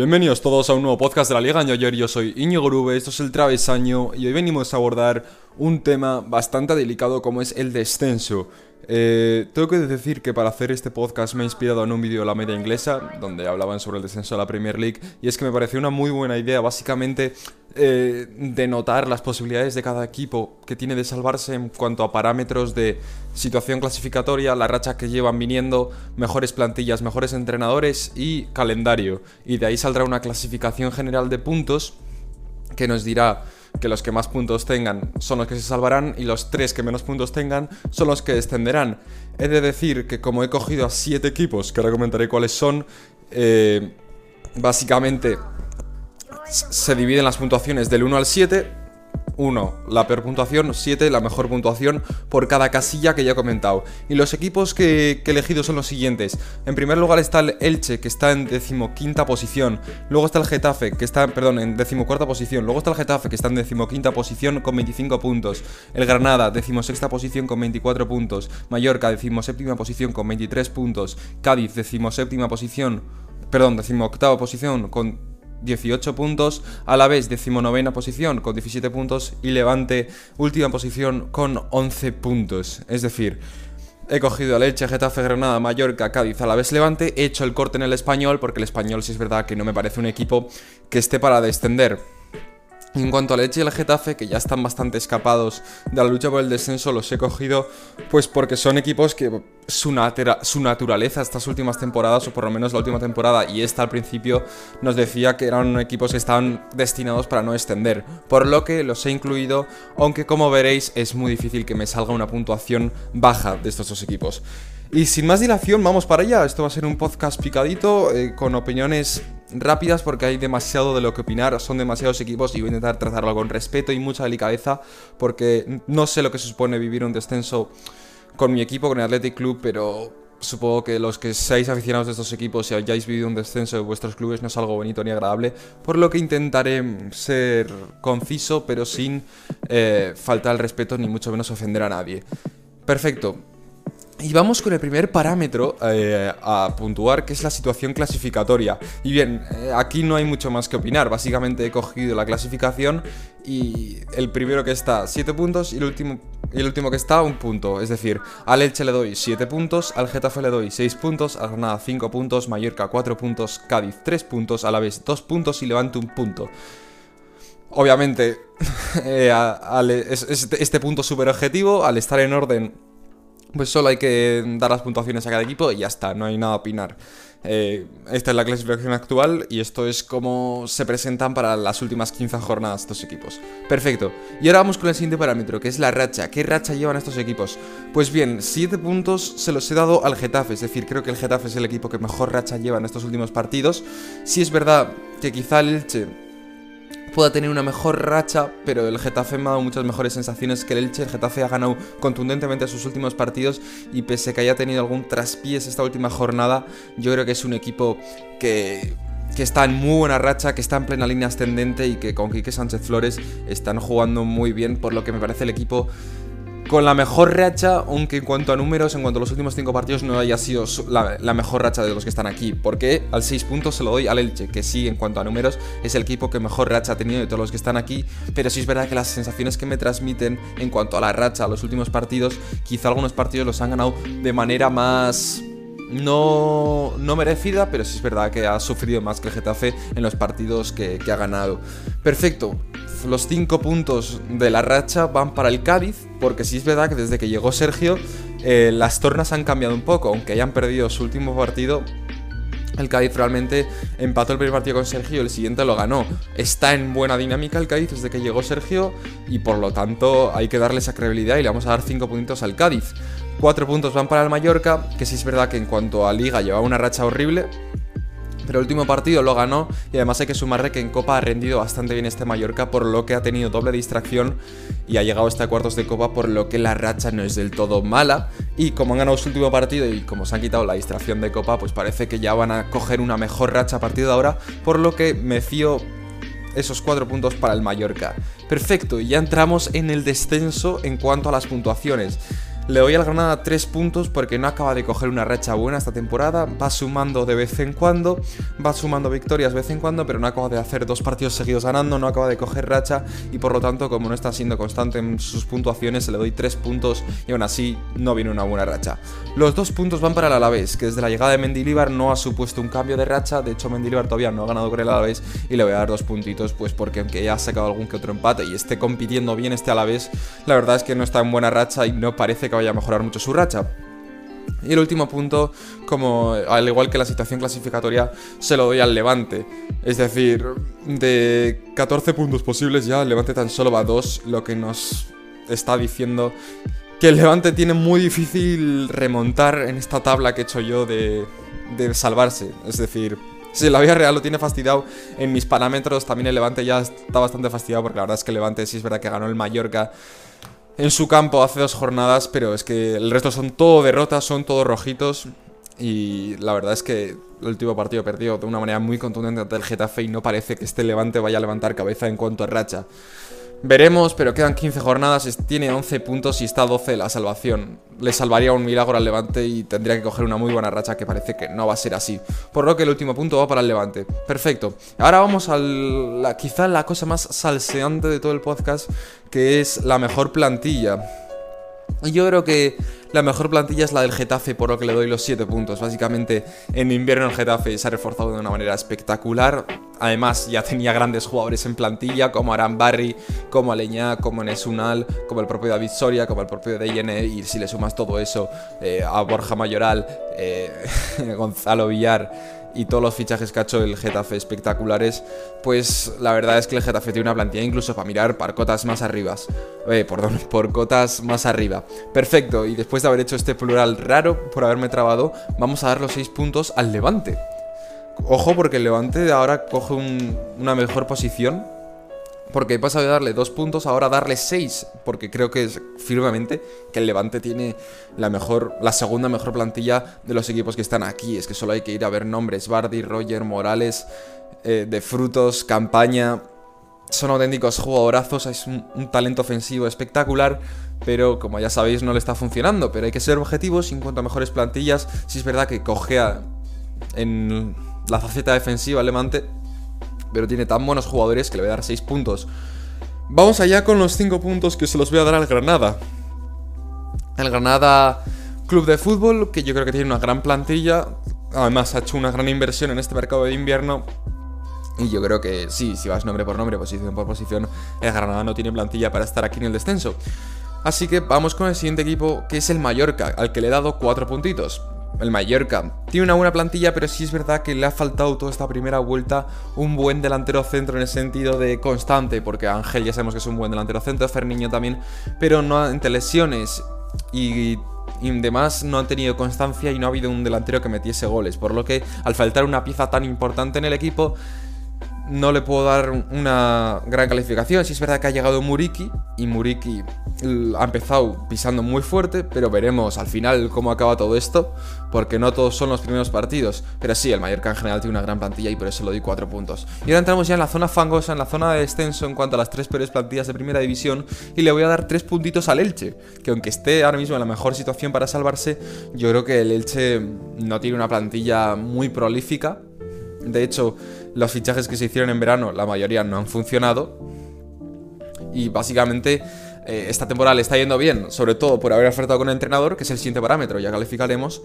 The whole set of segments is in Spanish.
Bienvenidos todos a un nuevo podcast de la Liga Ayer. Yo soy Iñigo Grube, esto es el Travesaño y hoy venimos a abordar un tema bastante delicado como es el descenso. Eh, tengo que decir que para hacer este podcast me he inspirado en un vídeo de la media inglesa donde hablaban sobre el descenso de la Premier League y es que me pareció una muy buena idea básicamente eh, de notar las posibilidades de cada equipo que tiene de salvarse en cuanto a parámetros de situación clasificatoria, la racha que llevan viniendo, mejores plantillas, mejores entrenadores y calendario. Y de ahí saldrá una clasificación general de puntos que nos dirá que los que más puntos tengan son los que se salvarán y los tres que menos puntos tengan son los que descenderán. He de decir que como he cogido a siete equipos, que ahora comentaré cuáles son, eh, básicamente se dividen las puntuaciones del 1 al 7 1, la peor puntuación, 7, la mejor puntuación por cada casilla que ya he comentado. Y los equipos que, he elegido son los siguientes. En primer lugar está el Elche, que está en decimoquinta posición. Luego está el Getafe, que está, perdón, en decimocuarta posición. Luego está el Getafe, que está en decimoquinta posición con 25 puntos. El Granada, decimosexta posición con 24 puntos. Mallorca, decimoséptima posición con 23 puntos. Cádiz, decimoséptima posición, perdón, decimoctava posición con 18 puntos, a la vez decimonovena posición con 17 puntos y Levante última posición con 11 puntos. Es decir, he cogido a Leche, Getafe, Granada, Mallorca, Cádiz, a la vez Levante, he hecho el corte en el español porque el español sí es verdad que no me parece un equipo que esté para descender. En cuanto a Leche y el Getafe, que ya están bastante escapados de la lucha por el descenso, los he cogido pues porque son equipos que su, su, naturaleza estas últimas temporadas, o por lo menos la última temporada y esta al principio, nos decía que eran equipos que estaban destinados para no extender. Por lo que los he incluido, aunque como veréis es muy difícil que me salga una puntuación baja de estos dos equipos. Y sin más dilación, vamos para allá. Esto va a ser un podcast picadito, eh, con opiniones rápidas porque hay demasiado de lo que opinar, son demasiados equipos y voy a intentar tratarlo con respeto y mucha delicadeza porque no sé lo que se supone vivir un descenso con mi equipo, con el Athletic Club, pero supongo que los que seáis aficionados de estos equipos y hayáis vivido un descenso de vuestros clubes no es algo bonito ni agradable, por lo que intentaré ser conciso pero sin eh, faltar al respeto ni mucho menos ofender a nadie. Perfecto, y vamos con el primer parámetro eh, a puntuar, que es la situación clasificatoria. Y bien, eh, aquí no hay mucho más que opinar. Básicamente he cogido la clasificación y el primero que está 7 puntos y el último, y el último que está un punto. Es decir, al Elche le doy 7 puntos, al Getafe le doy 6 puntos, al Granada 5 puntos, Mallorca 4 puntos, Cádiz 3 puntos, a la vez 2 puntos y Levante un punto. Obviamente, eh, este punto súper objetivo, al estar en orden pues solo hay que dar las puntuaciones a cada equipo y ya está, no hay nada a opinar. Eh, esta es la clasificación actual y esto es como se presentan para las últimas 15 jornadas estos equipos. Perfecto. Y ahora vamos con el siguiente parámetro, que es la racha. ¿Qué racha llevan estos equipos? Pues bien, 7 puntos se los he dado al Getafe, es decir, creo que el Getafe es el equipo que mejor racha lleva en estos últimos partidos. Si es verdad que quizá el Elche pueda tener una mejor racha, pero el Getafe me ha dado muchas mejores sensaciones que el Elche. El Getafe ha ganado contundentemente sus últimos partidos y pese a que haya tenido algún traspiés esta última jornada, yo creo que es un equipo que que está en muy buena racha, que está en plena línea ascendente y que con Quique Sánchez Flores están jugando muy bien, por lo que me parece el equipo con la mejor racha, aunque en cuanto a números, en cuanto a los últimos 5 partidos, no haya sido la, mejor racha de los que están aquí. Porque al 6 puntos se lo doy al Elche, que sí, en cuanto a números, es el equipo que mejor racha ha tenido de todos los que están aquí. Pero sí es verdad que las sensaciones que me transmiten en cuanto a la racha, a los últimos partidos, quizá algunos partidos los han ganado de manera más no, no merecida, pero sí es verdad que ha sufrido más que el Getafe en los partidos que, que ha ganado. Perfecto, los 5 puntos de la racha van para el Cádiz, porque sí es verdad que desde que llegó Sergio eh, las tornas han cambiado un poco, aunque hayan perdido su último partido. El Cádiz realmente empató el primer partido con Sergio el siguiente lo ganó. Está en buena dinámica el Cádiz desde que llegó Sergio y por lo tanto hay que darle esa credibilidad y le vamos a dar 5 puntos al Cádiz. 4 puntos van para el Mallorca, que sí es verdad que en cuanto a liga lleva una racha horrible, pero el último partido lo ganó y además hay que sumarle que en Copa ha rendido bastante bien este Mallorca por lo que ha tenido doble distracción y ha llegado hasta cuartos de Copa por lo que la racha no es del todo mala y como han ganado su último partido y como se han quitado la distracción de Copa pues parece que ya van a coger una mejor racha a partir de ahora por lo que me fío esos cuatro puntos para el Mallorca. Perfecto, y ya entramos en el descenso en cuanto a las puntuaciones. Le doy al Granada 3 puntos porque no acaba de coger una racha buena esta temporada. Va sumando de vez en cuando, va sumando victorias de vez en cuando, pero no acaba de hacer dos partidos seguidos ganando, no acaba de coger racha y por lo tanto, como no está siendo constante en sus puntuaciones, le doy 3 puntos y aún así no viene una buena racha. Los dos puntos van para el Alavés, que desde la llegada de Mendilibar no ha supuesto un cambio de racha. De hecho, Mendilibar todavía no ha ganado con el Alavés y le voy a dar dos puntitos, pues porque aunque ya ha sacado algún que otro empate y esté compitiendo bien este Alavés, la verdad es que no está en buena racha y no parece que vaya a mejorar mucho su racha. Y el último punto, como al igual que la situación clasificatoria, se lo doy al Levante. Es decir, de 14 puntos posibles ya, el Levante tan solo va a 2, lo que nos está diciendo que el Levante tiene muy difícil remontar en esta tabla que he hecho yo de, de salvarse. Es decir, si la vida real lo tiene fastidiado en mis parámetros, también el Levante ya está bastante fastidiado porque la verdad es que el Levante sí es verdad que ganó el Mallorca en su campo hace dos jornadas, pero es que el resto son todo derrotas, son todos rojitos. Y la verdad es que el último partido perdió de una manera muy contundente ante el Getafe y no parece que este Levante vaya a levantar cabeza en cuanto a racha. Veremos, pero quedan 15 jornadas, tiene 11 puntos y está 12 de la salvación. Le salvaría un milagro al Levante y tendría que coger una muy buena racha que parece que no va a ser así. Por lo que el último punto va para el Levante. Perfecto. Ahora vamos a la, quizá la cosa más salseante de todo el podcast, que es la mejor plantilla. Yo creo que la mejor plantilla es la del Getafe, por lo que le doy los 7 puntos. Básicamente, en invierno el Getafe se ha reforzado de una manera espectacular. Además, ya tenía grandes jugadores en plantilla, como Aran Barry, como Aleñá, como Nesunal, como el propio David Soria, como el propio Deyene. Y si le sumas todo eso eh, a Borja Mayoral, eh, Gonzalo Villar y todos los fichajes que ha hecho el Getafe espectaculares, pues la verdad es que el Getafe tiene una plantilla incluso para mirar por cotas más arriba. Eh, perdón, por cotas más arriba. Perfecto, y después de haber hecho este plural raro, por haberme trabado, vamos a dar los 6 puntos al Levante. Ojo porque el Levante ahora coge una mejor posición porque he pasado de darle dos puntos ahora a darle seis. Porque creo que es firmemente que el Levante tiene la mejor, la segunda mejor plantilla de los equipos que están aquí. Es que solo hay que ir a ver nombres. Bardi, Roger, Morales, eh, de frutos, campaña. Son auténticos jugadorazos. Es un, talento ofensivo espectacular. Pero como ya sabéis, no le está funcionando. Pero hay que ser objetivos en cuanto a mejores plantillas. Si es verdad que cogea en la faceta defensiva Levante pero tiene tan buenos jugadores que le voy a dar 6 puntos. Vamos allá con los 5 puntos que se los voy a dar al Granada. El Granada Club de Fútbol, que yo creo que tiene una gran plantilla. Además ha hecho una gran inversión en este mercado de invierno. Y yo creo que sí, si vas nombre por nombre, posición por posición, el Granada no tiene plantilla para estar aquí en el descenso. Así que vamos con el siguiente equipo, que es el Mallorca, al que le he dado 4 puntitos el Mallorca. Tiene una buena plantilla, pero sí es verdad que le ha faltado toda esta primera vuelta un buen delantero centro en el sentido de constante, porque Ángel ya sabemos que es un buen delantero centro, Ferniño también, pero no entre lesiones y y demás no han tenido constancia y no ha habido un delantero que metiese goles. Por lo que al faltar una pieza tan importante en el equipo, no le puedo dar una gran calificación. Si es verdad que ha llegado Muriki y Muriki ha empezado pisando muy fuerte, pero veremos al final cómo acaba todo esto, porque no todos son los primeros partidos. Pero sí, el Mallorca en general tiene una gran plantilla y por eso le doy 4 puntos. Y ahora entramos ya en la zona fangosa, en la zona de descenso en cuanto a las tres peores plantillas de primera división, y le voy a dar 3 puntitos al Elche, que aunque esté ahora mismo en la mejor situación para salvarse, yo creo que el Elche no tiene una plantilla muy prolífica. De hecho, los fichajes que se hicieron en verano, la mayoría no han funcionado. Y básicamente eh, esta temporada le está yendo bien, sobre todo por haber ofertado con el entrenador, que es el siguiente parámetro, ya calificaremos.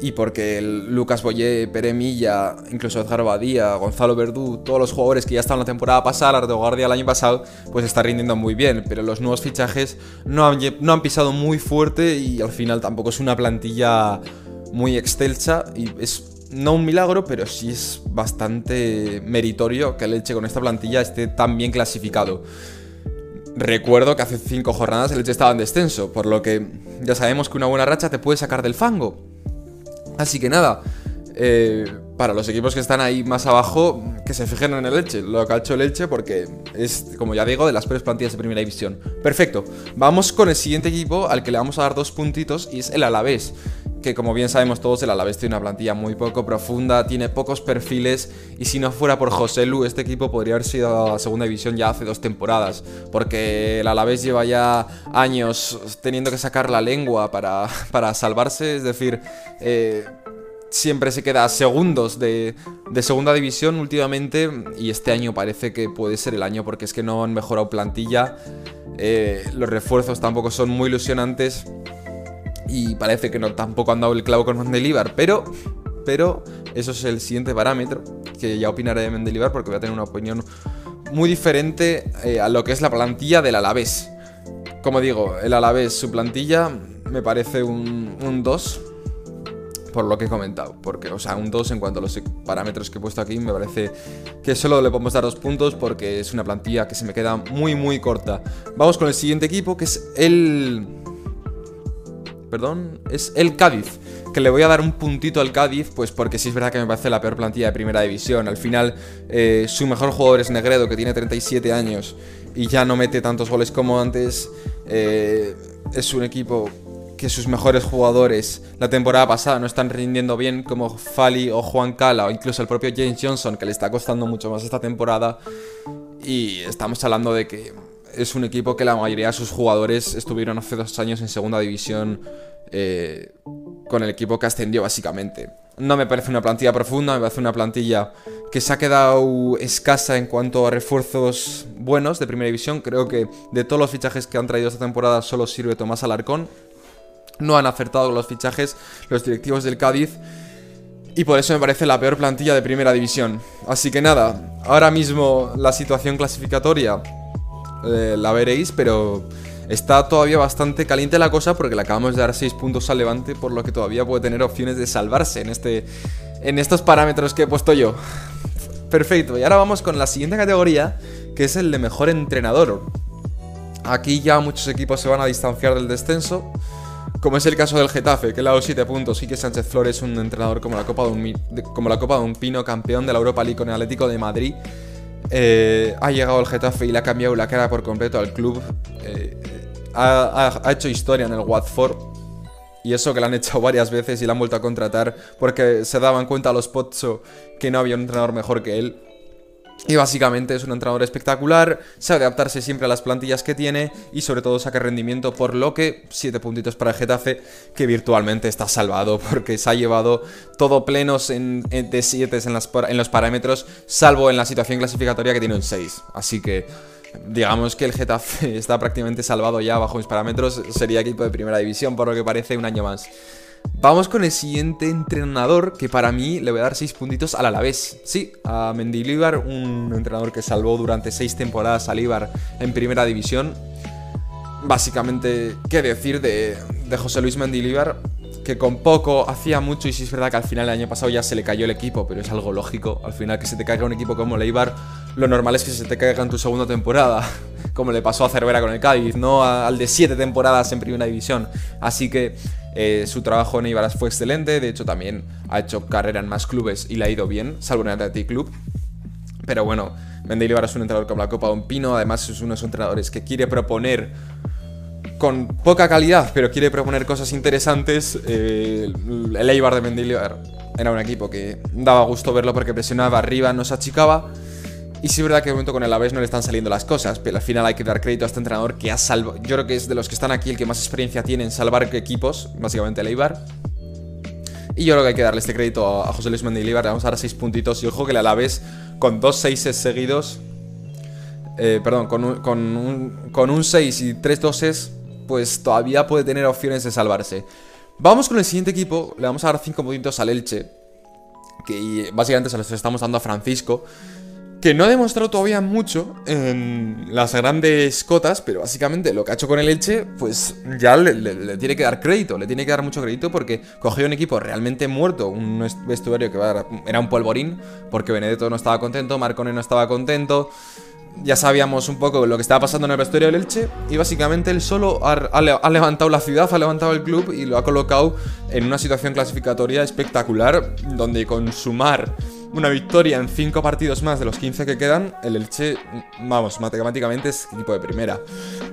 Y porque el Lucas Boyé, Pere Milla, incluso Edgar Badía, Gonzalo Verdú, todos los jugadores que ya estaban la temporada pasada, de Guardia el año pasado, pues está rindiendo muy bien. Pero los nuevos fichajes no han, no han pisado muy fuerte y al final tampoco es una plantilla muy excelsa y es no un milagro, pero sí es bastante meritorio que el Elche con esta plantilla esté tan bien clasificado. Recuerdo que hace cinco jornadas el Elche estaba en descenso, por lo que ya sabemos que una buena racha te puede sacar del fango. Así que nada, eh, para los equipos que están ahí más abajo, que se fijen en el Elche, lo que el Elche, porque es, como ya digo, de las peores plantillas de primera división. Perfecto, vamos con el siguiente equipo al que le vamos a dar dos puntitos y es el Alavés que como bien sabemos todos, el Alavés tiene una plantilla muy poco profunda, tiene pocos perfiles y si no fuera por José Lu, este equipo podría haber sido a segunda división ya hace dos temporadas, porque el Alavés lleva ya años teniendo que sacar la lengua para, para salvarse, es decir, eh, siempre se queda segundos de, de, segunda división últimamente y este año parece que puede ser el año porque es que no han mejorado plantilla, eh, los refuerzos tampoco son muy ilusionantes y parece que no tampoco han dado el clavo con Mendelibar, pero pero eso es el siguiente parámetro que ya opinaré de Mendelibar porque voy a tener una opinión muy diferente eh, a lo que es la plantilla del Alavés. Como digo, el Alavés, su plantilla me parece un 2 por lo que he comentado. Porque, o sea, un 2 en cuanto a los parámetros que he puesto aquí, me parece que solo le podemos dar dos puntos porque es una plantilla que se me queda muy, muy corta. Vamos con el siguiente equipo, que es el perdón, es el Cádiz. Que le voy a dar un puntito al Cádiz, pues porque sí es verdad que me parece la peor plantilla de primera división. Al final, eh, su mejor jugador es Negredo, que tiene 37 años y ya no mete tantos goles como antes. Eh, es un equipo que sus mejores jugadores la temporada pasada no están rindiendo bien, como Fali o Juan Cala, o incluso el propio James Johnson, que le está costando mucho más esta temporada. Y estamos hablando de que es un equipo que la mayoría de sus jugadores estuvieron hace dos años en segunda división eh, con el equipo que ascendió básicamente. No me parece una plantilla profunda, me parece una plantilla que se ha quedado escasa en cuanto a refuerzos buenos de primera división. Creo que de todos los fichajes que han traído esta temporada solo sirve Tomás Alarcón. No han acertado los fichajes los directivos del Cádiz. Y por eso me parece la peor plantilla de primera división. Así que nada, ahora mismo la situación clasificatoria eh, la veréis, pero está todavía bastante caliente la cosa porque le acabamos de dar 6 puntos al Levante, por lo que todavía puede tener opciones de salvarse en, este, en estos parámetros que he puesto yo. Perfecto, y ahora vamos con la siguiente categoría, que es el de mejor entrenador. Aquí ya muchos equipos se van a distanciar del descenso, como es el caso del Getafe, que le ha dado 7 puntos, y que Sánchez Flores es un entrenador como la, Copa de un, como la Copa de un Pino, campeón de la Europa League con el Atlético de Madrid, eh, ha llegado el Getafe y le ha cambiado la cara por completo al club. Eh, ha, hecho historia en el Watford. Y eso que le han echado varias veces y le han vuelto a contratar porque se daban cuenta los Pozzo que no había un entrenador mejor que él. Y básicamente es un entrenador espectacular, sabe adaptarse siempre a las plantillas que tiene y sobre todo saca rendimiento, por lo que 7 puntitos para el Getafe, que virtualmente está salvado porque se ha llevado todo plenos en, de 7 en, en los parámetros, salvo en la situación clasificatoria que tiene un 6. Así que digamos que el Getafe está prácticamente salvado ya bajo mis parámetros, sería equipo de primera división por lo que parece un año más. Vamos con el siguiente entrenador, que para mí le voy a dar 6 puntitos al Alavés. Sí, a Mendilibar, un entrenador que salvó durante 6 temporadas a en primera división. Básicamente, ¿qué decir de, José Luis Mendilibar? Que con poco hacía mucho y sí es verdad que al final el año pasado ya se le cayó el equipo, pero es algo lógico. Al final que se te caiga un equipo como Leibar, lo normal es que se te caiga en tu segunda temporada, como le pasó a Cervera con el Cádiz, no al de 7 temporadas en primera división. Así que eh, su trabajo en Ibaras fue excelente, de hecho también ha hecho carrera en más clubes y le ha ido bien, salvo en el Athletic Club. Pero bueno, Mendilibar es un entrenador como la Copa de Pino, además es uno de esos entrenadores que quiere proponer con poca calidad, pero quiere proponer cosas interesantes. Eh, el Eibar de Mendilibar era un equipo que daba gusto verlo porque presionaba arriba, no se achicaba. Y sí es verdad que de momento con el Aves no le están saliendo las cosas, pero al final hay que dar crédito a este entrenador que ha salvado. Yo creo que es de los que están aquí el que más experiencia tiene en salvar equipos, básicamente el Eibar. Y yo creo que hay que darle este crédito a José Luis Mendilibar. Le vamos a dar 6 puntitos. Y ojo que el Alavés, con dos 6 seguidos, eh, perdón, con un, con, un, con un 6 y 3 doses, pues todavía puede tener opciones de salvarse. Vamos con el siguiente equipo. Le vamos a dar 5 puntitos al Elche. Que básicamente se los estamos dando a Francisco que no ha demostrado todavía mucho en las grandes cotas, pero básicamente lo que ha hecho con el Elche, pues ya le, tiene que dar crédito, le tiene que dar mucho crédito porque cogió un equipo realmente muerto, un vestuario que era un polvorín, porque Benedetto no estaba contento, Marcone no estaba contento, ya sabíamos un poco lo que estaba pasando en el vestuario del Elche y básicamente él solo ha, levantado la ciudad, ha levantado el club y lo ha colocado en una situación clasificatoria espectacular donde con sumar una victoria en 5 partidos más de los 15 que quedan, el Elche, vamos, matemáticamente es equipo de primera.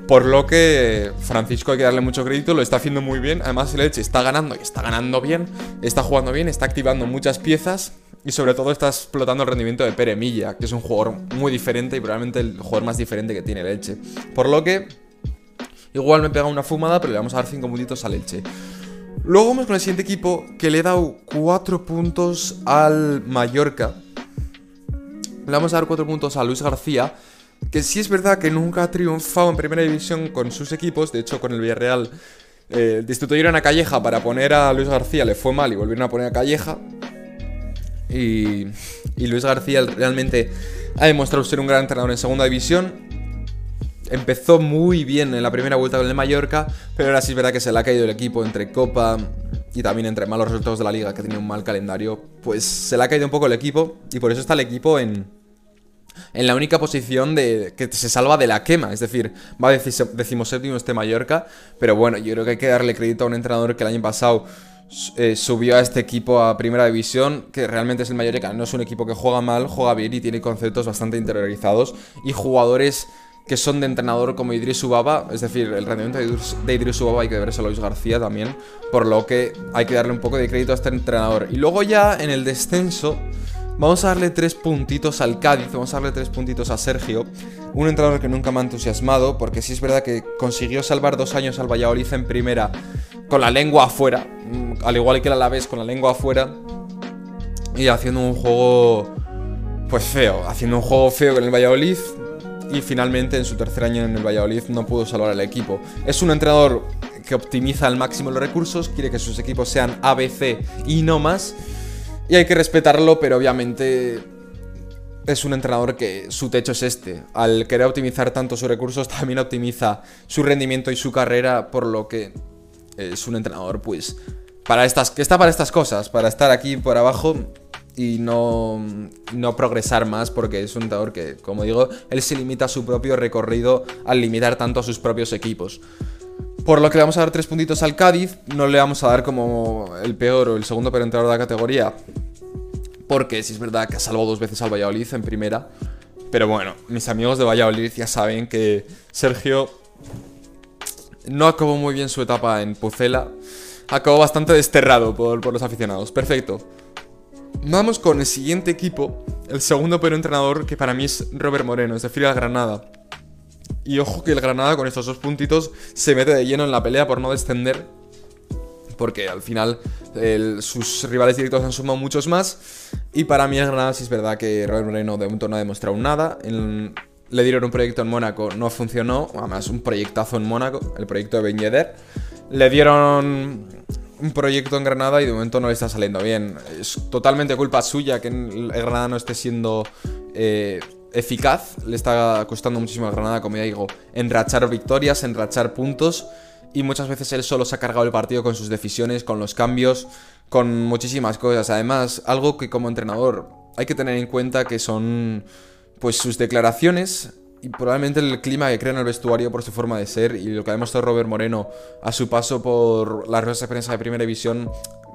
Por lo que Francisco hay que darle mucho crédito, lo está haciendo muy bien. Además, el Elche está ganando y está ganando bien, está jugando bien, está activando muchas piezas y sobre todo está explotando el rendimiento de Pere Milla, que es un jugador muy diferente y probablemente el jugador más diferente que tiene el Elche. Por lo que igual me pega una fumada, pero le vamos a dar 5 puntitos al Elche. Luego vamos con el siguiente equipo que le he dado 4 puntos al Mallorca. Le vamos a dar 4 puntos a Luis García, que sí es verdad que nunca ha triunfado en primera división con sus equipos, de hecho con el Villarreal eh, destituyeron a Calleja para poner a Luis García, le fue mal y volvieron a poner a Calleja. Y, Luis García realmente ha demostrado ser un gran entrenador en segunda división. Empezó muy bien en la primera vuelta con el Mallorca, pero ahora sí es verdad que se le ha caído el equipo entre Copa y también entre malos resultados de la liga, que tenía un mal calendario. Pues se le ha caído un poco el equipo y por eso está el equipo en, en la única posición de que se salva de la quema. Es decir, va decimoséptimo este Mallorca, pero bueno, yo creo que hay que darle crédito a un entrenador que el año pasado eh, subió a este equipo a primera división, que realmente es el Mallorca. No es un equipo que juega mal, juega bien y tiene conceptos bastante interiorizados. Y jugadores que son de entrenador como Idris Ubaba, es decir, el rendimiento de Idris Ubaba hay que deberse a Luis García también, por lo que hay que darle un poco de crédito a este entrenador. Y luego ya en el descenso Vamos a darle tres puntitos al Cádiz, vamos a darle tres puntitos a Sergio, un entrenador que nunca me ha entusiasmado, porque sí es verdad que consiguió salvar dos años al Valladolid en primera con la lengua afuera, mm, al igual que el Alavés con la lengua afuera, y haciendo un juego, pues feo, haciendo un juego feo con el Valladolid, y finalmente en su tercer año en el Valladolid no pudo salvar al equipo. Es un entrenador que optimiza al máximo los recursos, quiere que sus equipos sean ABC y no más, y hay que respetarlo, pero obviamente es un entrenador que su techo es este. Al querer optimizar tanto sus recursos, también optimiza su rendimiento y su carrera, por lo que es un entrenador, pues, para estas, que está para estas cosas, para estar aquí por abajo y no, no progresar más, porque es un entrenador que, como digo, él se limita a su propio recorrido al limitar tanto a sus propios equipos. Por lo que le vamos a dar tres puntitos al Cádiz, no le vamos a dar como el peor o el segundo peor de la categoría, porque si es verdad que ha salvado dos veces al Valladolid en primera. Pero bueno, mis amigos de Valladolid ya saben que Sergio no acabó muy bien su etapa en Pucela. Acabó bastante desterrado por, por los aficionados. Perfecto. Vamos con el siguiente equipo, el segundo peor entrenador, que para mí es Robert Moreno, es decir, el Granada. Y ojo que el Granada con estos dos puntitos se mete de lleno en la pelea por no descender. Porque al final sus rivales directos han sumado muchos más. Y para mí el Granada sí es verdad que Robert Moreno de momento no ha demostrado nada. le dieron un proyecto en Mónaco, no funcionó. Además, un proyectazo en Mónaco, el proyecto de Ben. Le dieron un proyecto en Granada y de momento no le está saliendo bien. Es totalmente culpa suya que Granada no esté siendo... Eh, eficaz, le está costando muchísimo a Granada, como ya digo, enrachar victorias, enrachar puntos. Y muchas veces él solo se ha cargado el partido con sus decisiones, con los cambios, con muchísimas cosas. Además, algo que como entrenador hay que tener en cuenta que son pues sus declaraciones y probablemente el clima que crea en el vestuario por su forma de ser y lo que ha demostrado Robert Moreno a su paso por las ruedas de prensa de primera división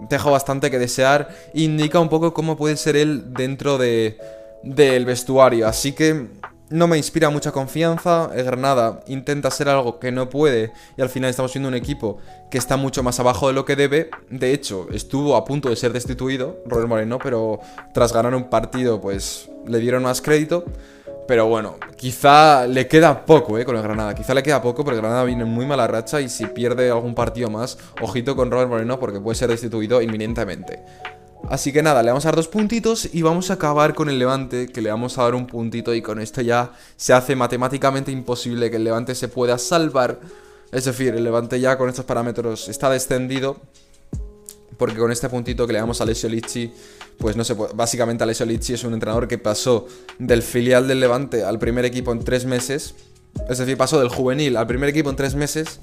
deja bastante que desear indica un poco cómo puede ser él dentro de del vestuario. Así que no me inspira mucha confianza. El Granada intenta ser algo que no puede y al final estamos viendo un equipo que está mucho más abajo de lo que debe. De hecho, estuvo a punto de ser destituido Robert Moreno, pero tras ganar un partido pues le dieron más crédito. Pero bueno, quizá le queda poco eh, con el Granada. Quizá le queda poco porque el Granada viene en muy mala racha y si pierde algún partido más, ojito con Robert Moreno porque puede ser destituido inminentemente. Así que nada, le vamos a dar dos puntitos y vamos a acabar con el Levante, que le vamos a dar un puntito y con esto ya se hace matemáticamente imposible que el Levante se pueda salvar. Es decir, el Levante ya con estos parámetros está descendido, porque con este puntito que le damos a Alessio Licci, pues no puede. Básicamente Alessio Licci es un entrenador que pasó del filial del Levante al primer equipo en tres meses. Es decir, pasó del juvenil al primer equipo en tres meses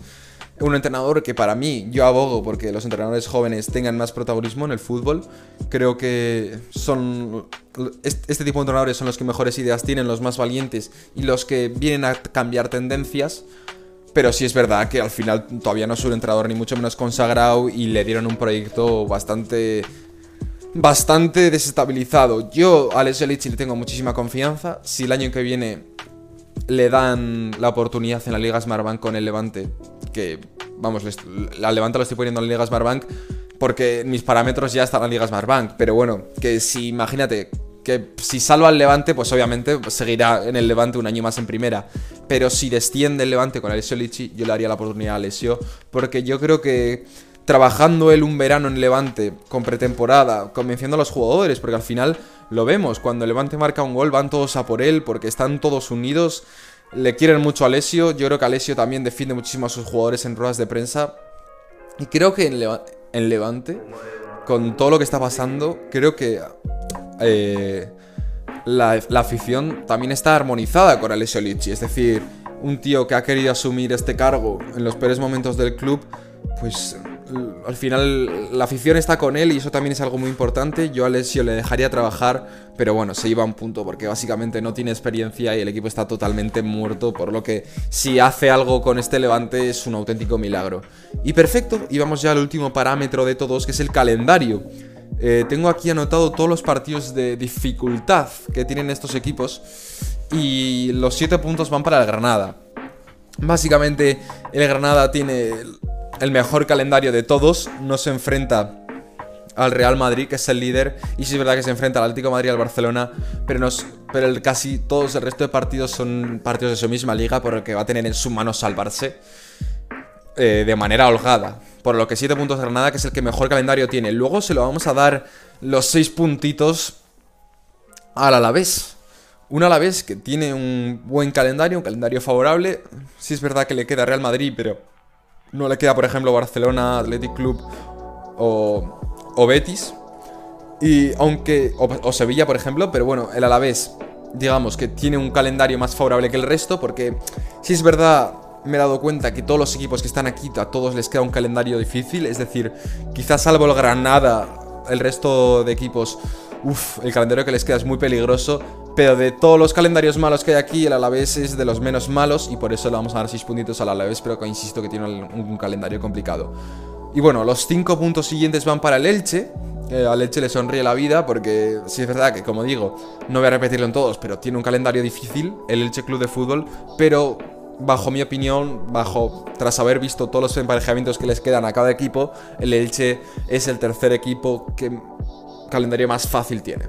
un entrenador que para mí yo abogo porque los entrenadores jóvenes tengan más protagonismo en el fútbol. Creo que son este tipo de entrenadores son los que mejores ideas tienen, los más valientes y los que vienen a cambiar tendencias. Pero sí es verdad que al final todavía no es un entrenador ni mucho menos consagrado y le dieron un proyecto bastante bastante desestabilizado. Yo a Lichi le tengo muchísima confianza. Si el año que viene le dan la oportunidad en la Liga Smartbank con el Levante, que vamos, la Levante lo estoy poniendo en la Liga Smartbank porque mis parámetros ya están en la Liga Smartbank. Pero bueno, que si imagínate que si salva al Levante, pues obviamente seguirá en el Levante un año más en primera. Pero si desciende el Levante con Alessio Lichi, yo le haría la oportunidad a Alessio, porque yo creo que trabajando él un verano en Levante con pretemporada, convenciendo a los jugadores, porque al final lo vemos, cuando Levante marca un gol van todos a por él, porque están todos unidos, le quieren mucho a Alessio, yo creo que Alessio también defiende muchísimo a sus jugadores en ruedas de prensa, y creo que en, Levante, con todo lo que está pasando, creo que eh, la, afición también está armonizada con Alessio Lichi. Es decir, un tío que ha querido asumir este cargo en los peores momentos del club, pues al final la afición está con él y eso también es algo muy importante. Yo a Alessio le dejaría trabajar, pero bueno, se iba a un punto porque básicamente no tiene experiencia y el equipo está totalmente muerto, por lo que si hace algo con este levante es un auténtico milagro. Y perfecto, y vamos ya al último parámetro de todos, que es el calendario. Eh, tengo aquí anotado todos los partidos de dificultad que tienen estos equipos y los 7 puntos van para el Granada. Básicamente el Granada tiene el mejor calendario de todos, no se enfrenta al Real Madrid, que es el líder, y sí es verdad que se enfrenta al Atlético Madrid y al Barcelona, pero, el, casi todos el resto de partidos son partidos de su misma liga, por lo que va a tener en su mano salvarse eh, de manera holgada. Por lo que 7 puntos de Granada, que es el que mejor calendario tiene. Luego se lo vamos a dar los 6 puntitos al Alavés. Un Alavés que tiene un buen calendario, un calendario favorable. Sí es verdad que le queda Real Madrid, pero no le queda, por ejemplo, Barcelona, Athletic Club o, Betis. Y aunque. O, Sevilla, por ejemplo, pero bueno, el Alavés, digamos que tiene un calendario más favorable que el resto, porque si es verdad, me he dado cuenta que todos los equipos que están aquí, a todos les queda un calendario difícil. Es decir, quizás salvo el Granada, el resto de equipos, uff, el calendario que les queda es muy peligroso. Pero de todos los calendarios malos que hay aquí, el Alavés es de los menos malos y por eso le vamos a dar 6 puntitos al Alavés, pero que insisto que tiene un, calendario complicado. Y bueno, los 5 puntos siguientes van para el Elche. Eh, al Elche le sonríe la vida porque sí es verdad que, como digo, no voy a repetirlo en todos, pero tiene un calendario difícil, el Elche Club de Fútbol, pero bajo mi opinión, bajo tras haber visto todos los emparejamientos que les quedan a cada equipo, el Elche es el tercer equipo que calendario más fácil tiene.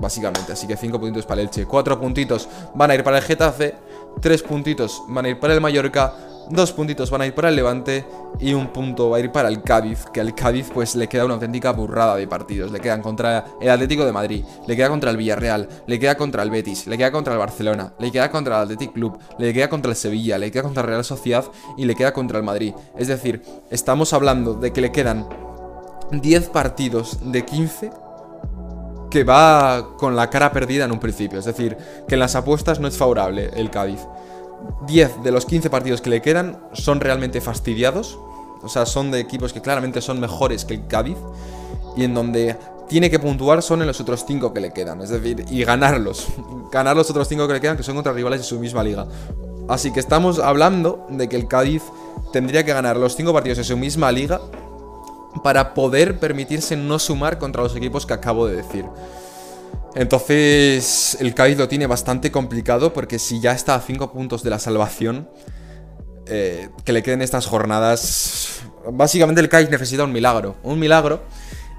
Básicamente, así que 5 puntitos para el Elche, 4 puntitos van a ir para el Getafe, 3 puntitos van a ir para el Mallorca, Dos puntitos van a ir para el Levante y un punto va a ir para el Cádiz, que al Cádiz pues le queda una auténtica burrada de partidos. Le quedan contra el Atlético de Madrid, le queda contra el Villarreal, le queda contra el Betis, le queda contra el Barcelona, le queda contra el Athletic Club, le queda contra el Sevilla, le queda contra el Real Sociedad y le queda contra el Madrid. Es decir, estamos hablando de que le quedan 10 partidos de 15 que va con la cara perdida en un principio. Es decir, que en las apuestas no es favorable el Cádiz. 10 de los 15 partidos que le quedan son realmente fastidiados. O sea, son de equipos que claramente son mejores que el Cádiz. Y en donde tiene que puntuar son en los otros 5 que le quedan. Es decir, y ganarlos. Ganar los otros 5 que le quedan, que son contra rivales de su misma liga. Así que estamos hablando de que el Cádiz tendría que ganar los 5 partidos de su misma liga para poder permitirse no sumar contra los equipos que acabo de decir. Entonces el Cádiz lo tiene bastante complicado porque si ya está a 5 puntos de la salvación, eh, que le queden estas jornadas, básicamente el Cádiz necesita un milagro, un milagro.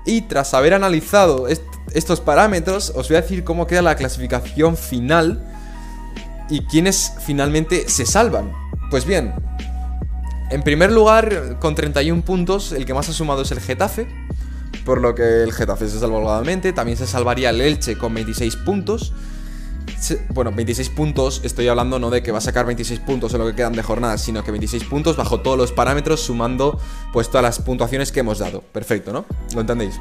Y tras haber analizado estos parámetros, os voy a decir cómo queda la clasificación final y quiénes finalmente se salvan. Pues bien, en primer lugar, con 31 puntos, el que más ha sumado es el Getafe, por lo que el Getafe se salva holgadamente. También se salvaría el Elche con 26 puntos. bueno, 26 puntos, estoy hablando no de que va a sacar 26 puntos en lo que quedan de jornada, sino que 26 puntos bajo todos los parámetros, sumando pues todas las puntuaciones que hemos dado. Perfecto, ¿no? ¿Lo entendéis?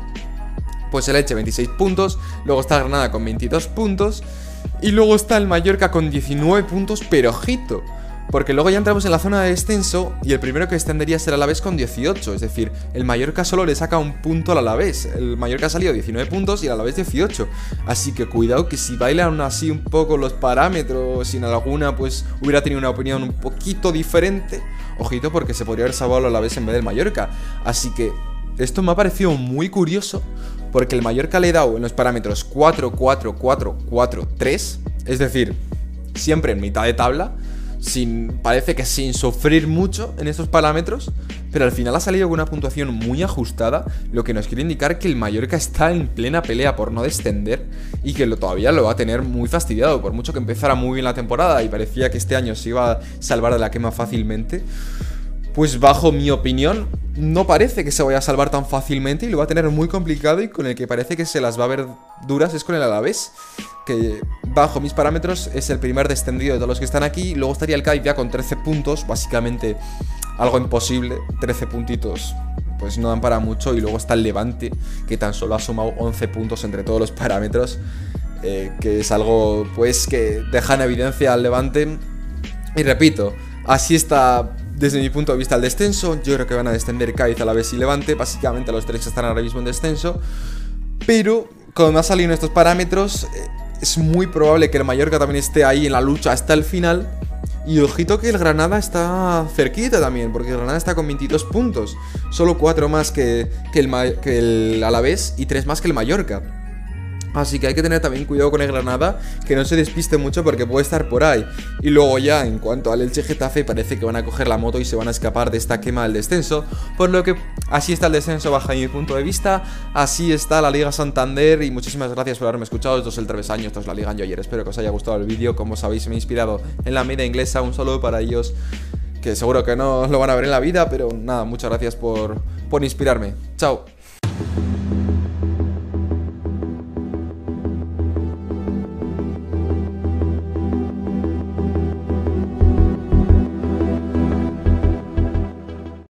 Pues el Elche 26 puntos, luego está Granada con 22 puntos, y luego está el Mallorca con 19 puntos, pero ojito. Porque luego ya entramos en la zona de descenso y el primero que extendería será el Alavés con 18. Es decir, el Mallorca solo le saca un punto al Alavés. El Mallorca ha salido 19 puntos y el Alavés 18. Así que cuidado que si bailan así un poco los parámetros, si en alguna pues hubiera tenido una opinión un poquito diferente, ojito porque se podría haber salvado el Alavés en vez del Mallorca. Así que esto me ha parecido muy curioso porque el Mallorca le he dado en los parámetros 4, 4, 4, 4, 3, es decir, siempre en mitad de tabla, parece que sin sufrir mucho en estos parámetros, pero al final ha salido con una puntuación muy ajustada, lo que nos quiere indicar que el Mallorca está en plena pelea por no descender y que lo, todavía lo va a tener muy fastidiado, por mucho que empezara muy bien la temporada y parecía que este año se iba a salvar de la quema fácilmente. Pues bajo mi opinión, no parece que se vaya a salvar tan fácilmente y lo va a tener muy complicado y con el que parece que se las va a ver duras es con el Alavés, que bajo mis parámetros es el primer descendido de todos los que están aquí, luego estaría el Cádiz ya con 13 puntos, básicamente algo imposible, 13 puntitos pues no dan para mucho. Y luego está el Levante que tan solo ha sumado 11 puntos entre todos los parámetros, eh, que es algo pues que deja en evidencia al Levante. Y repito, así está desde mi punto de vista el descenso, yo creo que van a descender Cádiz, a la vez y Levante, básicamente los tres están ahora mismo en descenso, pero como ha salido estos parámetros, eh, es muy probable que el Mallorca también esté ahí en la lucha hasta el final. Y ojito que el Granada está cerquita también, porque el Granada está con 22 puntos. Solo 4 más que, que, el, que el Alavés y 3 más que el Mallorca. Así que hay que tener también cuidado con el Granada, que no se despiste mucho porque puede estar por ahí. Y luego ya, en cuanto al Elche Getafe, parece que van a coger la moto y se van a escapar de esta quema del descenso. Por lo que así está el descenso bajo mi punto de vista, así está la Liga Santander y muchísimas gracias por haberme escuchado. Esto es el travesaño, esto es la Liga ayer. Espero que os haya gustado el vídeo, como sabéis me he inspirado en la media inglesa, un saludo para ellos que seguro que no lo van a ver en la vida, pero nada, muchas gracias por, por inspirarme. Chao.